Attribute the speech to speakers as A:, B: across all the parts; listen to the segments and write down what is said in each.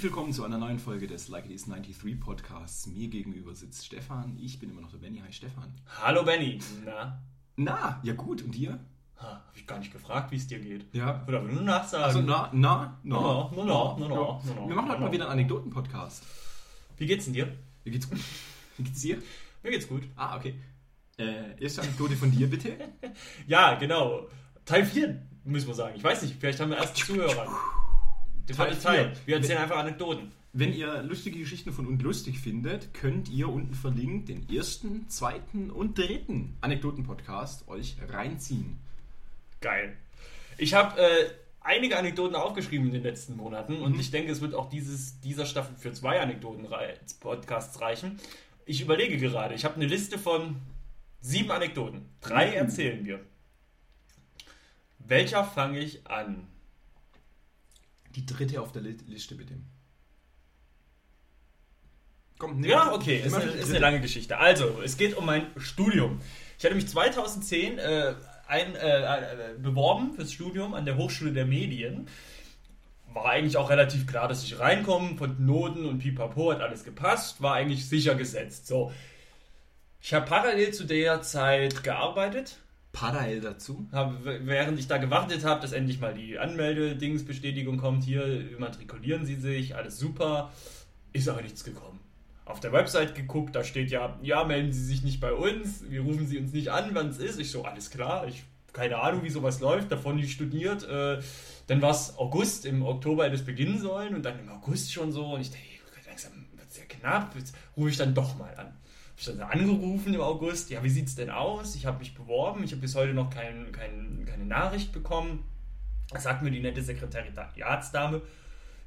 A: Herzlich willkommen zu einer neuen Folge des Like It Is 93 Podcasts. Mir gegenüber sitzt Stefan. Ich bin immer noch der Benny. Hi Stefan.
B: Hallo Benny. Na?
A: Na, ja gut. Und dir?
B: Ha, hab ich gar nicht gefragt, wie es dir geht.
A: Ja.
B: Oder nur nachsagen.
A: Also na, na, na,
B: Na, na, na, na, na, na, na,
A: Wir machen heute mal wieder einen Anekdoten-Podcast.
B: Wie geht's denn dir?
A: Wie geht's gut? Wie geht's dir?
B: Mir geht's gut.
A: Ah, okay. Äh, erste Anekdote von dir, bitte.
B: Ja, genau. Teil 4, müssen wir sagen. Ich weiß nicht, vielleicht haben wir erst Zuhörer. Den
A: Teil
B: Teil Teil.
A: vier.
B: Wir erzählen einfach Anekdoten.
A: Wenn ihr lustige Geschichten von uns lustig findet, könnt ihr unten verlinkt den ersten, zweiten und dritten Anekdoten-Podcast euch reinziehen.
B: Geil. Ich habe äh, einige Anekdoten aufgeschrieben in den letzten Monaten und
A: Mhm.
B: ich denke, es wird auch dieses, dieser Staffel für zwei Anekdoten-Podcasts reichen. Ich überlege gerade, ich habe eine Liste von sieben Anekdoten. Drei
A: Mhm.
B: erzählen wir. Welcher fange ich an?
A: Die dritte auf der Li- Liste, bitte. Komm, nimm
B: Ja, okay,
A: nimm
B: ist eine, ist eine lange Geschichte. Also, es geht um mein Studium. Ich hatte mich 2010 äh, ein, äh, äh, beworben fürs Studium an der Hochschule der Medien. War eigentlich auch relativ klar, dass ich reinkomme, von Noten und Pipapo hat alles gepasst, war eigentlich sicher gesetzt. So. Ich habe parallel zu der Zeit gearbeitet,
A: Parallel dazu.
B: habe, während ich da gewartet habe, dass endlich mal die Anmeldedingsbestätigung kommt, hier immatrikulieren Sie sich, alles super, ist aber nichts gekommen. Auf der Website geguckt, da steht ja, ja, melden Sie sich nicht bei uns, wir rufen Sie uns nicht an, wann es ist. Ich so, alles klar, ich keine Ahnung, wie sowas läuft, davon nicht studiert. Äh, dann war es August, im Oktober hätte es beginnen sollen und dann im August schon so und ich denke, langsam wird es ja knapp, jetzt rufe ich dann doch mal an. Ich dann angerufen im August, ja, wie sieht's denn aus? Ich habe mich beworben, ich habe bis heute noch kein, kein, keine Nachricht bekommen. Sagt mir die nette Sekretariatsdame,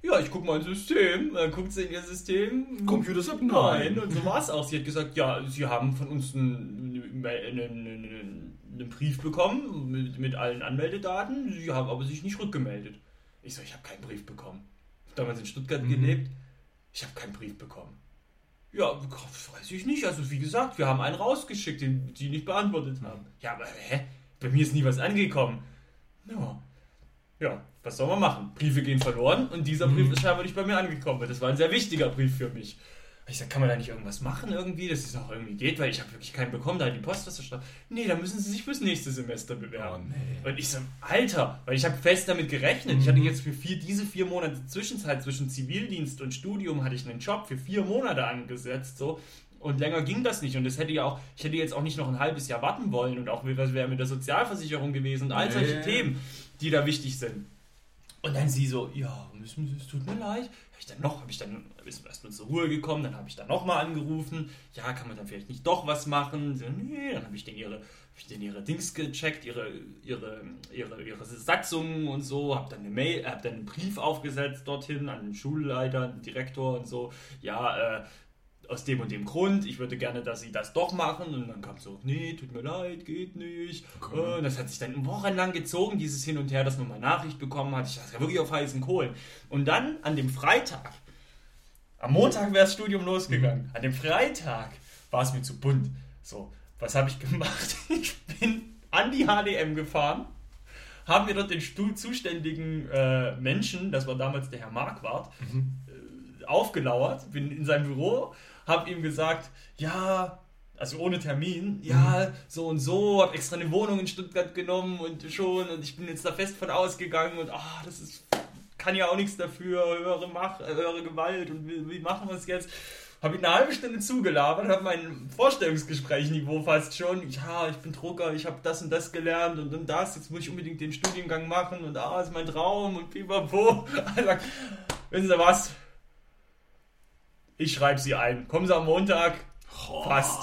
B: ja, ich gucke mal ins System. Dann guckt sie in ihr System.
A: Computers up,
B: Nein.
A: nein.
B: Und so war es auch. Sie hat gesagt, ja, Sie haben von uns einen, einen, einen, einen Brief bekommen mit, mit allen Anmeldedaten. Sie haben aber sich nicht rückgemeldet. Ich so, ich habe keinen Brief bekommen. Ich habe damals in Stuttgart
A: Mhm.
B: gelebt. Ich habe keinen Brief bekommen. Ja, weiß ich nicht. Also wie gesagt, wir haben einen rausgeschickt, den die nicht beantwortet haben. Ja, aber hä? Bei mir ist nie was angekommen. Ja. Ja, was soll man machen? Briefe gehen verloren und dieser Brief ist scheinbar nicht bei mir angekommen. Das war ein sehr wichtiger Brief für mich. Ich sag, kann man da nicht irgendwas machen irgendwie, dass es auch irgendwie geht, weil ich habe wirklich keinen bekommen, da hat die Post was stand. Nee, da müssen sie sich fürs nächste Semester bewerben.
A: Oh, nee.
B: Und ich so, Alter, weil ich habe fest damit gerechnet. Ich hatte jetzt für vier, diese vier Monate Zwischenzeit zwischen Zivildienst und Studium hatte ich einen Job für vier Monate angesetzt, so. Und länger ging das nicht. Und das hätte ja auch, ich hätte jetzt auch nicht noch ein halbes Jahr warten wollen. Und auch was wäre mit der Sozialversicherung gewesen und all solche
A: Nee.
B: Themen, die da wichtig sind. Und dann sie so, ja, es tut mir leid. Hab ich dann noch, habe ich dann, erstmal zur Ruhe gekommen, dann habe ich dann nochmal angerufen. Ja, kann man dann vielleicht nicht doch was machen? So, nee, dann habe ich den ihre, ich den ihre Dings gecheckt, ihre, ihre, ihre, ihre Satzungen und so, habe dann eine Mail, habe dann einen Brief aufgesetzt dorthin an den Schulleiter, den Direktor und so. Ja, äh, aus dem und dem Grund, ich würde gerne, dass sie das doch machen. Und dann kam so, nee, tut mir leid, geht nicht.
A: Okay.
B: Äh, das hat sich dann wochenlang gezogen, dieses Hin und Her, dass man mal Nachricht bekommen hat. Ich war ja wirklich auf heißen Kohlen. Und dann an dem Freitag, am Montag wäre das Studium losgegangen. An dem Freitag war es mir zu bunt. So, was habe ich gemacht? Ich bin an die HDM gefahren, haben mir dort den Stuhl zuständigen äh, Menschen, das war damals der Herr Marquardt, äh, aufgelauert, bin in seinem Büro, habe ihm gesagt, ja, also ohne Termin, ja, so und so, habe extra eine Wohnung in Stuttgart genommen und schon und ich bin jetzt da fest von ausgegangen und ah, das ist, kann ja auch nichts dafür, höhere Macht, äh, höhere Gewalt und wie, wie machen wir es jetzt? Habe ihn eine halbe Stunde zugelabert, habe mein Vorstellungsgesprächniveau fast schon. Ja, ich bin Drucker, ich habe das und das gelernt und, und das. Jetzt muss ich unbedingt den Studiengang machen und ah, ist mein Traum und pipapo. Also, wissen Sie was? Ich schreibe Sie ein. Kommen Sie am Montag. Passt.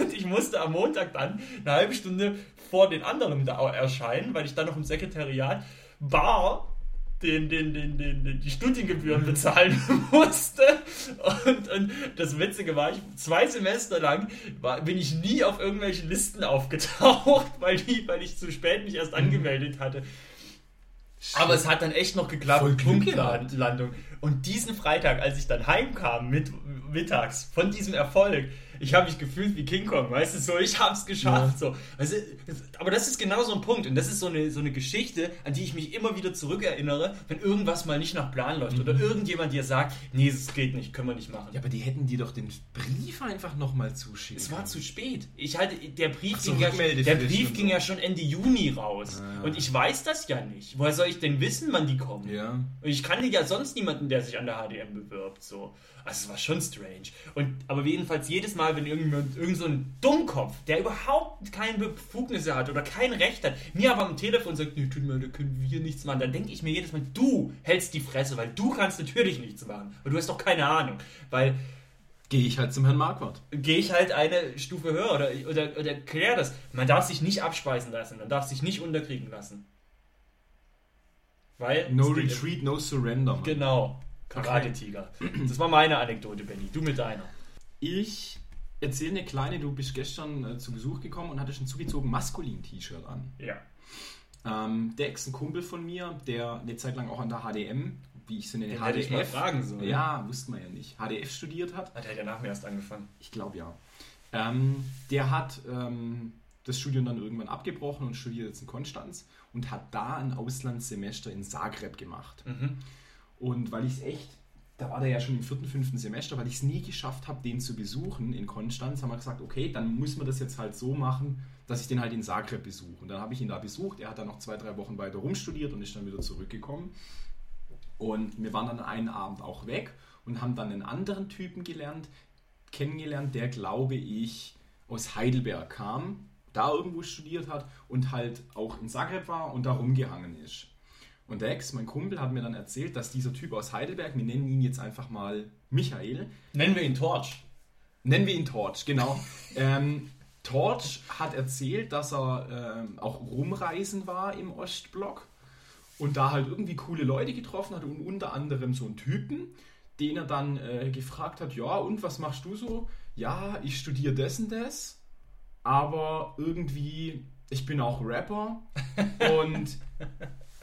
B: Und ich musste am Montag dann eine halbe Stunde vor den anderen da erscheinen, weil ich dann noch im Sekretariat bar den, den, den, den, die Studiengebühren bezahlen musste. Und, und das Witzige war, ich, zwei Semester lang war, bin ich nie auf irgendwelchen Listen aufgetaucht, weil, die, weil ich zu spät mich erst angemeldet hatte. Aber es hat dann echt noch geklappt.
A: Voll
B: Punktlandung. Und diesen Freitag, als ich dann heimkam mit, mittags von diesem Erfolg, ich habe mich gefühlt wie King Kong, weißt du, so, ich habe es geschafft. Ja. So. Du, aber das ist genau so ein Punkt und das ist so eine, so eine Geschichte, an die ich mich immer wieder zurückerinnere, wenn irgendwas mal nicht nach Plan läuft mhm. oder irgendjemand dir sagt, nee, es geht nicht, können wir nicht machen.
A: Ja, aber die hätten dir doch den Brief einfach nochmal zuschicken.
B: Es war zu spät. Ich hatte, der Brief, so, ging, ja, der Brief ging so. ja schon Ende Juni raus ah. und ich weiß das ja nicht. Woher soll ich denn wissen, wann die kommen?
A: Ja.
B: Und ich kannte ja sonst niemanden, der sich an der HDM bewirbt. So. Also es war schon strange. Und, aber jedenfalls jedes Mal, wenn irgendjemand, irgend so ein Dummkopf, der überhaupt keine Befugnisse hat oder kein Recht hat, mir aber am Telefon sagt, nee, tut mir, da können wir nichts machen, dann denke ich mir jedes Mal, du hältst die Fresse, weil du kannst natürlich nichts machen. Weil du hast doch keine Ahnung. Weil
A: gehe ich halt zum Herrn Marquardt.
B: Gehe ich halt eine Stufe höher oder, oder, oder klär das. Man darf sich nicht abspeisen lassen, man darf sich nicht unterkriegen lassen.
A: Weil no retreat, no surrender.
B: Mann. Genau. Karate-Tiger. Das war meine Anekdote, Benny. Du mit deiner.
A: Ich erzähle eine kleine, du bist gestern äh, zu Besuch gekommen und hattest ein zugezogen maskulin T-Shirt an.
B: Ja.
A: Ähm, Dex, ein Kumpel von mir, der eine Zeit lang auch an der HDM, wie ich es in den
B: Den HDF, mal fragen sollen.
A: Ja, wusste man ja nicht. HDF studiert hat.
B: Hat er ja nach mir erst angefangen.
A: Ich glaube ja. Ähm, der hat ähm, das Studium dann irgendwann abgebrochen und studiert jetzt in Konstanz und hat da ein Auslandssemester in Zagreb gemacht. Mhm. Und weil ich es echt, da war der ja schon im vierten, fünften Semester, weil ich es nie geschafft habe, den zu besuchen in Konstanz, haben wir gesagt, okay, dann muss man das jetzt halt so machen, dass ich den halt in Zagreb besuche. Und dann habe ich ihn da besucht. Er hat dann noch zwei, drei Wochen weiter rumstudiert und ist dann wieder zurückgekommen. Und wir waren dann einen Abend auch weg und haben dann einen anderen Typen gelernt, kennengelernt, der, glaube ich, aus Heidelberg kam, da irgendwo studiert hat und halt auch in Zagreb war und da rumgehangen ist. Und Dex, mein Kumpel, hat mir dann erzählt, dass dieser Typ aus Heidelberg, wir nennen ihn jetzt einfach mal Michael.
B: Nennen wir ihn Torch.
A: Nennen wir ihn Torch, genau. ähm, Torch hat erzählt, dass er ähm, auch rumreisen war im Ostblock und da halt irgendwie coole Leute getroffen hat und unter anderem so einen Typen, den er dann äh, gefragt hat, ja, und was machst du so? Ja, ich studiere und das, aber irgendwie, ich bin auch Rapper und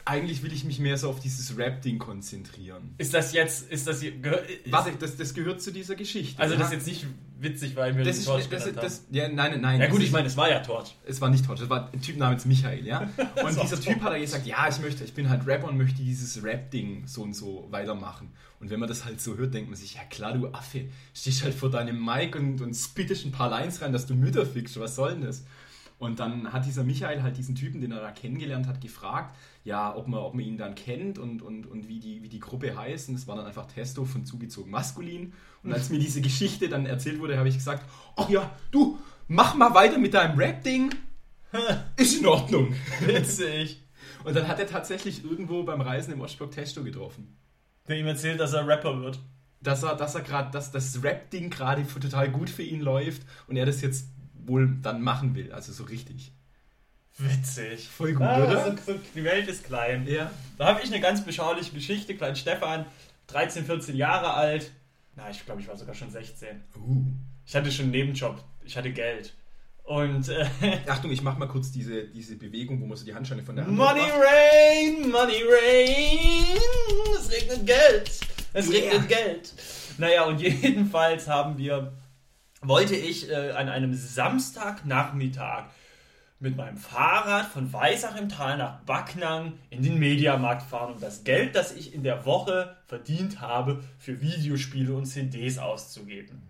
A: eigentlich will ich mich mehr so auf dieses Rap-Ding konzentrieren.
B: Ist das jetzt, ist das hier,
A: ist Warte, das, das gehört zu dieser Geschichte.
B: Also ja? das ist jetzt nicht witzig, weil wir
A: das ist, Torch das, das, Ja, nein, nein.
B: Ja gut, ich meine, es war ja Torch.
A: Es war nicht Torch, es war ein Typ namens Michael, ja. Und dieser Typ hat gesagt, ja, ich möchte, ich bin halt Rapper und möchte dieses Rap-Ding so und so weitermachen. Und wenn man das halt so hört, denkt man sich, ja klar, du Affe, stehst halt vor deinem Mic und, und spittest ein paar Lines rein, dass du Mütter fickst, was soll denn das? Und dann hat dieser Michael halt diesen Typen, den er da kennengelernt hat, gefragt, ja, ob man, ob man ihn dann kennt und, und, und wie, die, wie die Gruppe heißt. Und es war dann einfach Testo von zugezogen maskulin. Und als mir diese Geschichte dann erzählt wurde, habe ich gesagt, ach ja, du, mach mal weiter mit deinem Rap-Ding. Ist in Ordnung.
B: Witzig.
A: Und dann hat er tatsächlich irgendwo beim Reisen im Ostblock Testo getroffen.
B: Der ihm erzählt, dass er Rapper wird.
A: Dass er, dass er gerade, dass das Rap-Ding gerade total gut für ihn läuft und er das jetzt wohl dann machen will. Also so richtig.
B: Witzig.
A: Voll gut, ah, oder?
B: So, so, die Welt ist klein.
A: Ja.
B: Da habe ich eine ganz beschauliche Geschichte. Klein Stefan, 13, 14 Jahre alt. Na, ich glaube, ich war sogar schon 16.
A: Uh.
B: Ich hatte schon einen Nebenjob. Ich hatte Geld. Und äh,
A: Achtung, ich mache mal kurz diese, diese Bewegung, wo man so die Handscheine von der Hand
B: Money macht. Rain, Money Rain, es regnet Geld. Es yeah. regnet Geld. Naja, und jedenfalls haben wir wollte ich äh, an einem Samstagnachmittag mit meinem Fahrrad von Weissach im Tal nach Backnang in den Mediamarkt fahren, um das Geld, das ich in der Woche verdient habe, für Videospiele und CDs auszugeben.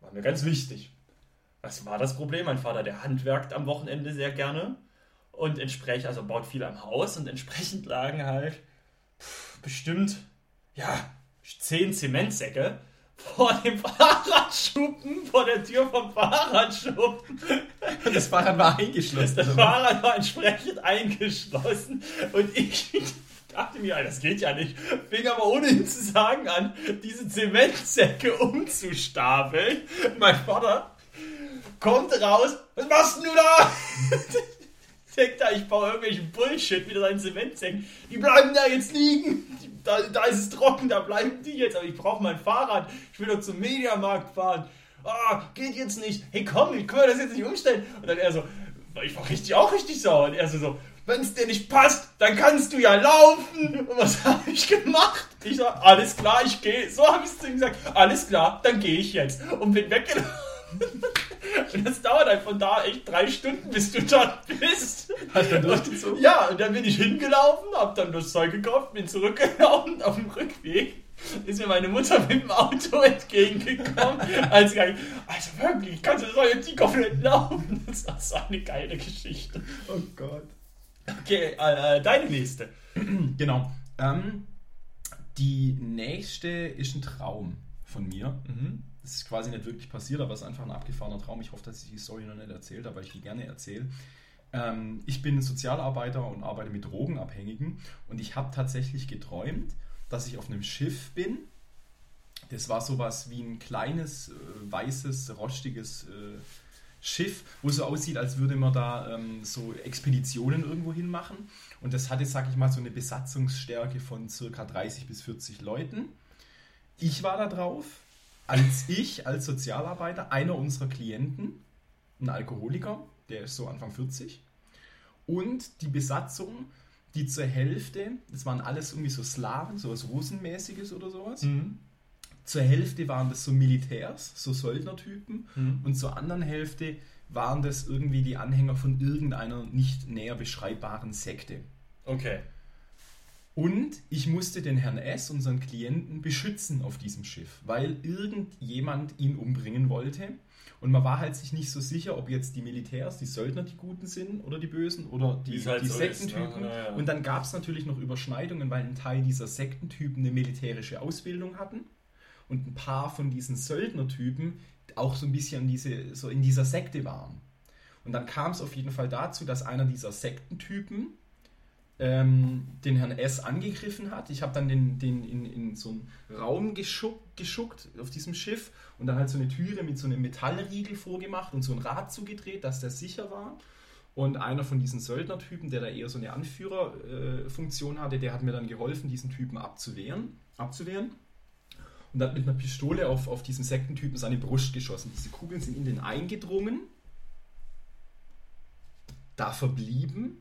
B: War mir ganz wichtig. Was war das Problem? Mein Vater, der handwerkt am Wochenende sehr gerne und entsprechend, also baut viel am Haus und entsprechend lagen halt pff, bestimmt, ja, zehn Zementsäcke vor dem Fahrradschuppen, vor der Tür vom Fahrradschuppen.
A: Und das Fahrrad war eingeschlossen.
B: Das Fahrrad war entsprechend eingeschlossen. Und ich dachte mir, das geht ja nicht. Fing aber ohne ihm zu sagen an, diese Zementsäcke umzustapeln. Mein Vater kommt raus. Was machst du da? Denkt da, ich baue irgendwelchen Bullshit wieder seinen Zementsäcken. Die bleiben da jetzt liegen da, da ist es trocken, da bleiben die jetzt, aber ich brauche mein Fahrrad, ich will doch zum Mediamarkt fahren. Ah, geht jetzt nicht. Hey komm, ich kann das jetzt nicht umstellen. Und dann er so, ich war richtig auch richtig sauer. Und er so, so wenn es dir nicht passt, dann kannst du ja laufen. Und was habe ich gemacht? Ich sag, alles klar, ich gehe. So habe ich es zu ihm gesagt. Alles klar, dann gehe ich jetzt. Und bin weggelaufen. Und das dauert halt von da echt drei Stunden, bis du dort bist.
A: Hast du dann durchgezogen?
B: Ja, und dann bin ich hingelaufen, hab dann das Zeug gekauft, bin zurückgelaufen auf dem Rückweg. Ist mir meine Mutter mit dem Auto entgegengekommen. als ich also wirklich, kannst du so jetzt nicht komplett laufen? Das war so eine geile Geschichte.
A: Oh Gott.
B: Okay, äh, deine nächste.
A: Genau. Ähm, die nächste ist ein Traum von mir.
B: Mhm.
A: Das ist quasi nicht wirklich passiert, aber es ist einfach ein abgefahrener Traum. Ich hoffe, dass ich die Story noch nicht erzählt weil ich die gerne erzähle. Ähm, ich bin Sozialarbeiter und arbeite mit Drogenabhängigen und ich habe tatsächlich geträumt, dass ich auf einem Schiff bin. Das war sowas wie ein kleines, äh, weißes, rostiges äh, Schiff, wo so aussieht, als würde man da ähm, so Expeditionen irgendwo hin machen. Und das hatte, sag ich mal, so eine Besatzungsstärke von circa 30 bis 40 Leuten. Ich war da drauf, als ich, als Sozialarbeiter, einer unserer Klienten, ein Alkoholiker, der ist so Anfang 40, und die Besatzung, die zur Hälfte, das waren alles irgendwie so Slaven, so was Russenmäßiges oder sowas.
B: Mhm.
A: Zur Hälfte waren das so Militärs, so Söldnertypen,
B: Mhm.
A: und zur anderen Hälfte waren das irgendwie die Anhänger von irgendeiner nicht näher beschreibbaren Sekte.
B: Okay.
A: Und ich musste den Herrn S., unseren Klienten, beschützen auf diesem Schiff, weil irgendjemand ihn umbringen wollte. Und man war halt sich nicht so sicher, ob jetzt die Militärs, die Söldner die Guten sind oder die Bösen oder die,
B: halt
A: die
B: so ist,
A: Sektentypen.
B: ne? Ja, ja.
A: Und dann gab es natürlich noch Überschneidungen, weil ein Teil dieser Sektentypen eine militärische Ausbildung hatten und ein paar von diesen Söldnertypen auch so ein bisschen diese, so in dieser Sekte waren. Und dann kam es auf jeden Fall dazu, dass einer dieser Sektentypen ähm, den Herrn S. angegriffen hat. Ich habe dann den, den in, in so einen Raum geschuckt, geschuckt auf diesem Schiff und dann halt so eine Türe mit so einem Metallriegel vorgemacht und so ein Rad zugedreht, dass der sicher war. Und einer von diesen Söldnertypen, der da eher so eine Anführerfunktion hatte, der hat mir dann geholfen, diesen Typen abzuwehren. abzuwehren. Und hat mit einer Pistole auf, auf diesen Sektentypen seine Brust geschossen. Diese Kugeln sind in den eingedrungen, da verblieben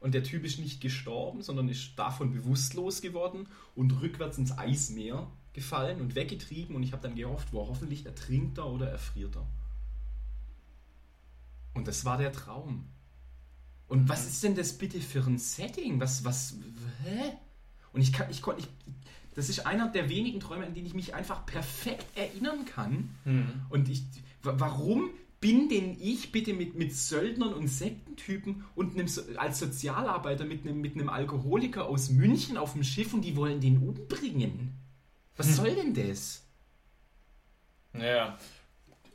A: und der Typ ist nicht gestorben, sondern ist davon bewusstlos geworden und rückwärts ins Eismeer gefallen und weggetrieben und ich habe dann gehofft, wo hoffentlich ertrinkt er oder erfriert er. Und das war der Traum. Und was ist denn das bitte für ein Setting? Was, was, hä? Und ich kann, ich konnte, ich, das ist einer der wenigen Träume, an denen ich mich einfach perfekt erinnern kann.
B: Mhm.
A: Und ich, wa- warum bin denn ich bitte mit, mit Söldnern und Sektentypen und einem, als Sozialarbeiter mit einem, mit einem Alkoholiker aus München auf dem Schiff und die wollen den umbringen? Was soll denn das?
B: Ja.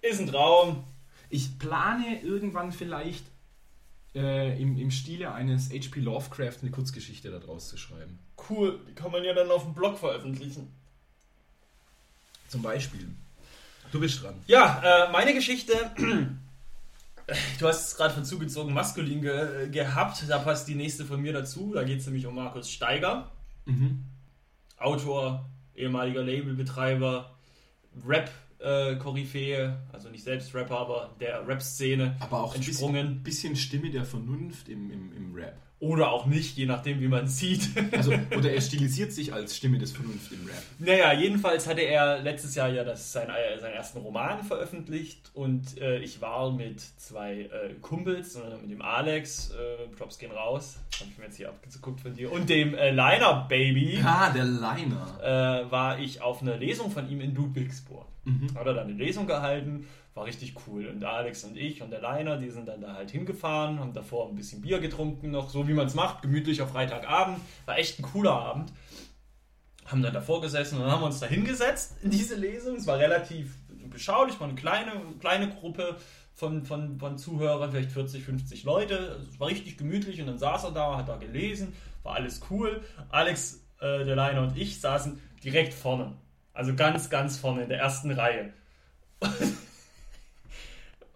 B: Ist ein Traum.
A: Ich plane irgendwann vielleicht äh, im, im Stile eines H.P. Lovecraft eine Kurzgeschichte daraus zu schreiben.
B: Cool. Die kann man ja dann auf dem Blog veröffentlichen.
A: Zum Beispiel. Du bist dran.
B: Ja, äh, meine Geschichte. Du hast es gerade von zugezogen maskulin ge gehabt. Da passt die nächste von mir dazu. Da geht es nämlich um Markus Steiger.
A: Mhm.
B: Autor, ehemaliger Labelbetreiber, Rap-Koryphäe, also nicht selbst Rapper, aber der Rap-Szene
A: Aber auch ein bisschen,
B: entsprungen.
A: bisschen Stimme der Vernunft im, im, im Rap.
B: Oder auch nicht, je nachdem, wie man es sieht.
A: Also, oder er stilisiert sich als Stimme des Vernunft im Rap.
B: Naja, jedenfalls hatte er letztes Jahr ja das, sein, äh, seinen ersten Roman veröffentlicht und äh, ich war mit zwei äh, Kumpels, äh, mit dem Alex, äh, Props gehen raus, habe ich mir jetzt hier abgeguckt von dir, und dem äh, Liner Baby
A: Ah, der Liner.
B: äh, war ich auf einer Lesung von ihm in Ludwigsburg.
A: Mhm.
B: Hat er dann eine Lesung gehalten, war richtig cool. Und Alex und ich und der Liner, die sind dann da halt hingefahren, haben davor ein bisschen Bier getrunken, noch so wie man es macht, gemütlich auf Freitagabend. War echt ein cooler Abend. Haben dann davor gesessen und dann haben wir uns da hingesetzt in diese Lesung. Es war relativ beschaulich, war eine kleine, kleine Gruppe von, von, von Zuhörern, vielleicht 40, 50 Leute. Es war richtig gemütlich und dann saß er da, hat da gelesen, war alles cool. Alex, äh, der Liner und ich saßen direkt vorne. Also ganz, ganz vorne in der ersten Reihe.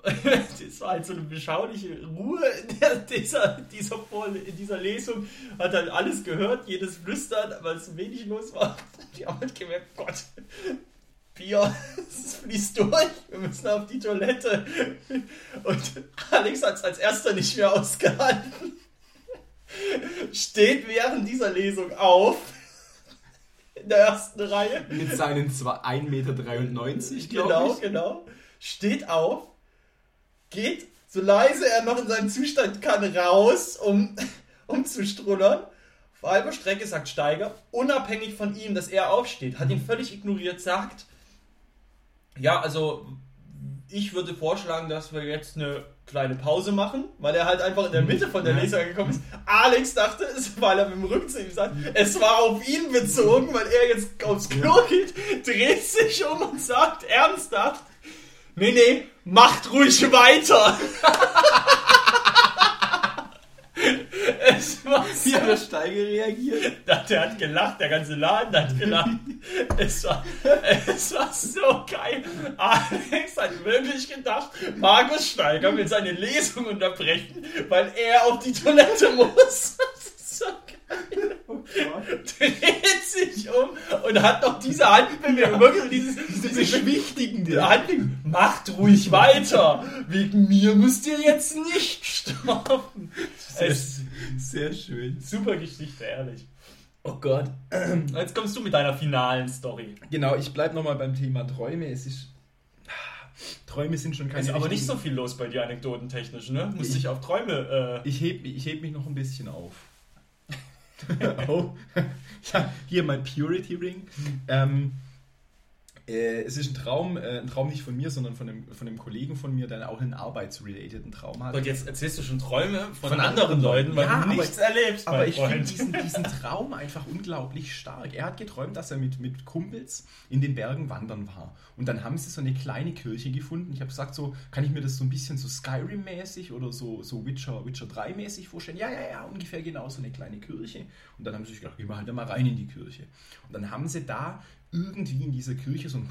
B: Das war halt so eine beschauliche Ruhe in der, dieser, dieser, in dieser Lesung. Hat halt alles gehört, jedes Flüstern, weil es wenig los war. Die haben halt gemerkt, Gott, Bier, es fließt durch, wir müssen auf die Toilette. Und Alex hat es als erster nicht mehr ausgehalten. steht während dieser Lesung auf. In der ersten Reihe.
A: Mit seinen 1,93 Meter, glaube
B: Genau,
A: ich.
B: genau. Steht auf, geht so leise er noch in seinem Zustand kann raus, um, um zu strullern. Auf halber Strecke sagt Steiger, unabhängig von ihm, dass er aufsteht, hat ihn völlig ignoriert, sagt, ja, also ich würde vorschlagen, dass wir jetzt eine kleine Pause machen, weil er halt einfach in der Mitte von der. Lesung angekommen ist. Alex dachte, es, weil er mit dem Rücken zu ihm sagt, es war auf ihn bezogen, weil er jetzt aufs Klo geht, dreht sich um und sagt ernsthaft, nee, nee, macht ruhig weiter. war so
A: Wie hat der Steiger reagiert?
B: der, der hat gelacht, der ganze Laden hat gelacht. es, war, es war so geil. Alex hat wirklich gedacht, Markus Steiger will seine Lesung unterbrechen, weil er auf die Toilette muss. Das ist so geil.
A: Oh.
B: Dreht sich um und hat noch diese Handbewegung, wirklich dieses, diese
A: Beschwichtigende.
B: Handbewegung. Macht ruhig weiter. Wegen mir müsst ihr jetzt nicht sterben.
A: Sehr,
B: Es,
A: sehr schön.
B: Super Geschichte, ehrlich. Oh Gott. Jetzt kommst du mit deiner finalen Story.
A: Genau, ich bleibe nochmal beim Thema Träume. Es ist. Träume sind schon keine.
B: Ist aber nicht so viel los bei dir anekdotentechnisch, ne? Musst dich auf Träume. Äh,
A: Ich heb, ich heb mich noch ein bisschen auf. oh. ja, hier mein Purity Ring. Ähm, äh, es ist ein Traum, äh, ein Traum nicht von mir, sondern von einem, von einem Kollegen von mir, der auch einen arbeitsrelateden Traum hat.
B: und jetzt erzählst du schon Träume von,
A: Von
B: anderen
A: anderen
B: Leuten, weil
A: Ja,
B: du
A: aber-
B: nichts erlebst.
A: Aber ich finde diesen, diesen Traum einfach unglaublich stark. Er hat geträumt, dass er mit, mit Kumpels in den Bergen wandern war. Und dann haben sie so eine kleine Kirche gefunden. Ich habe gesagt, so kann ich mir das so ein bisschen so Skyrim-mäßig oder so, so Witcher, Witcher 3-mäßig vorstellen. Ja, ja, ja, ungefähr genau so eine kleine Kirche. Und dann haben sie sich gedacht, gehen wir halt mal rein in die Kirche. Und dann haben sie da irgendwie in dieser Kirche so ein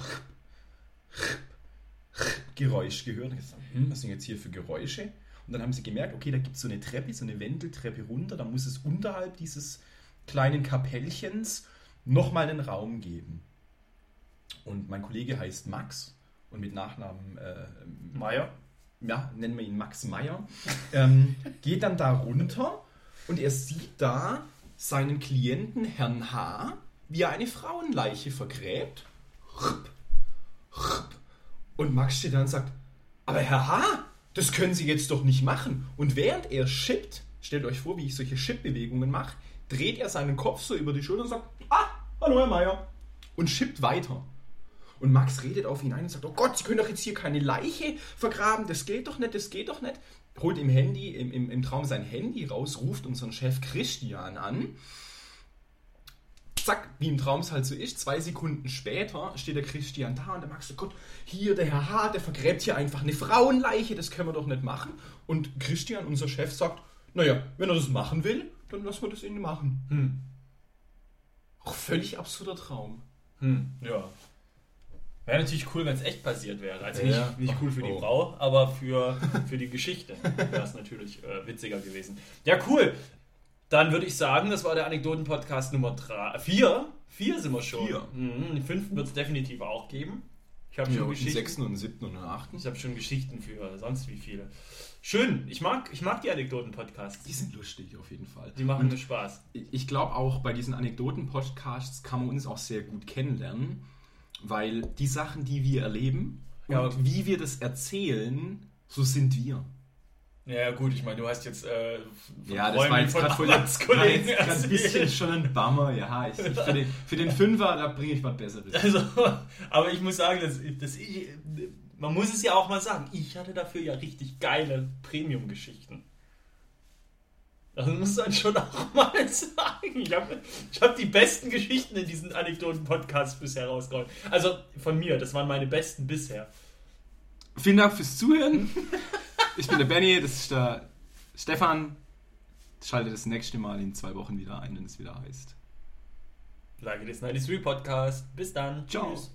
A: Geräusch gehört. Und gesagt, hm, was sind jetzt hier für Geräusche? Und dann haben sie gemerkt, okay, da gibt es so eine Treppe, so eine Wendeltreppe runter, da muss es unterhalb dieses kleinen Kapellchens nochmal einen Raum geben. Und mein Kollege heißt Max und mit Nachnamen, äh,
B: Meier?
A: ja, nennen wir ihn Max Meyer, ähm, geht dann da runter und er sieht da seinen Klienten Herrn H., wie er eine Frauenleiche vergräbt. Und Max steht da und sagt, aber Herr H., das können Sie jetzt doch nicht machen. Und während er schippt, stellt euch vor, wie ich solche Chip-Bewegungen mache, dreht er seinen Kopf so über die Schulter und sagt, ah, hallo Herr Meier. Und schippt weiter. Und Max redet auf ihn ein und sagt, oh Gott, Sie können doch jetzt hier keine Leiche vergraben, das geht doch nicht, das geht doch nicht. Holt im Handy, im, im, im Traum sein Handy raus, ruft unseren Chef Christian an. Zack, wie im Traum es halt so ist, zwei Sekunden später steht der Christian da und der Max sagt, Gott, hier der Herr H., der vergräbt hier einfach eine Frauenleiche, das können wir doch nicht machen. Und Christian, unser Chef, sagt, naja, wenn er das machen will, dann lassen wir das ihn machen.
B: Hm.
A: Auch völlig absurder Traum.
B: Hm. Ja. Wäre natürlich cool, wenn es echt passiert wäre. Also
A: Ja.
B: nicht, nicht cool für die
A: Oh.
B: Frau, aber für, für die Geschichte wäre es natürlich äh, witziger gewesen. Ja, cool. Dann würde ich sagen, das war der Anekdoten-Podcast Nummer 3. 4? 4 sind wir schon.
A: Vier.
B: Mhm. Den fünften wird es definitiv auch geben. Ich habe schon,
A: den
B: Geschichten-
A: sechsten und siebten und den achten.
B: ich hab schon Geschichten für sonst wie viele. Schön. Ich mag, ich mag die Anekdoten-Podcasts.
A: Die sind lustig auf jeden Fall.
B: Die machen mir Spaß.
A: Ich glaube auch, bei diesen Anekdoten-Podcasts kann man uns auch sehr gut kennenlernen, weil die Sachen, die wir erleben
B: Ja.
A: und wie wir das erzählen, so sind wir.
B: Ja, gut, ich meine, du hast jetzt äh, von
A: voll
B: Arbeitskollegen
A: war jetzt grad ein bisschen schon ein Bummer. Ja, ich, ich, für, den, für den Fünfer, da bringe ich was Besseres.
B: Also, aber ich muss sagen, dass, dass ich, man muss es ja auch mal sagen, ich hatte dafür ja richtig geile Premium-Geschichten. Das muss man schon auch mal sagen. Ich habe ich hab die besten Geschichten in diesen Anekdoten-Podcasts bisher rausgeholt. Also von mir, das waren meine besten bisher.
A: Vielen Dank fürs Zuhören. Ich bin der Benny, das ist der Stefan. Schalte das nächste Mal in zwei Wochen wieder ein, wenn es wieder heißt.
B: Like It Is 93 Podcast. Bis dann.
A: Ciao.
B: Tschüss.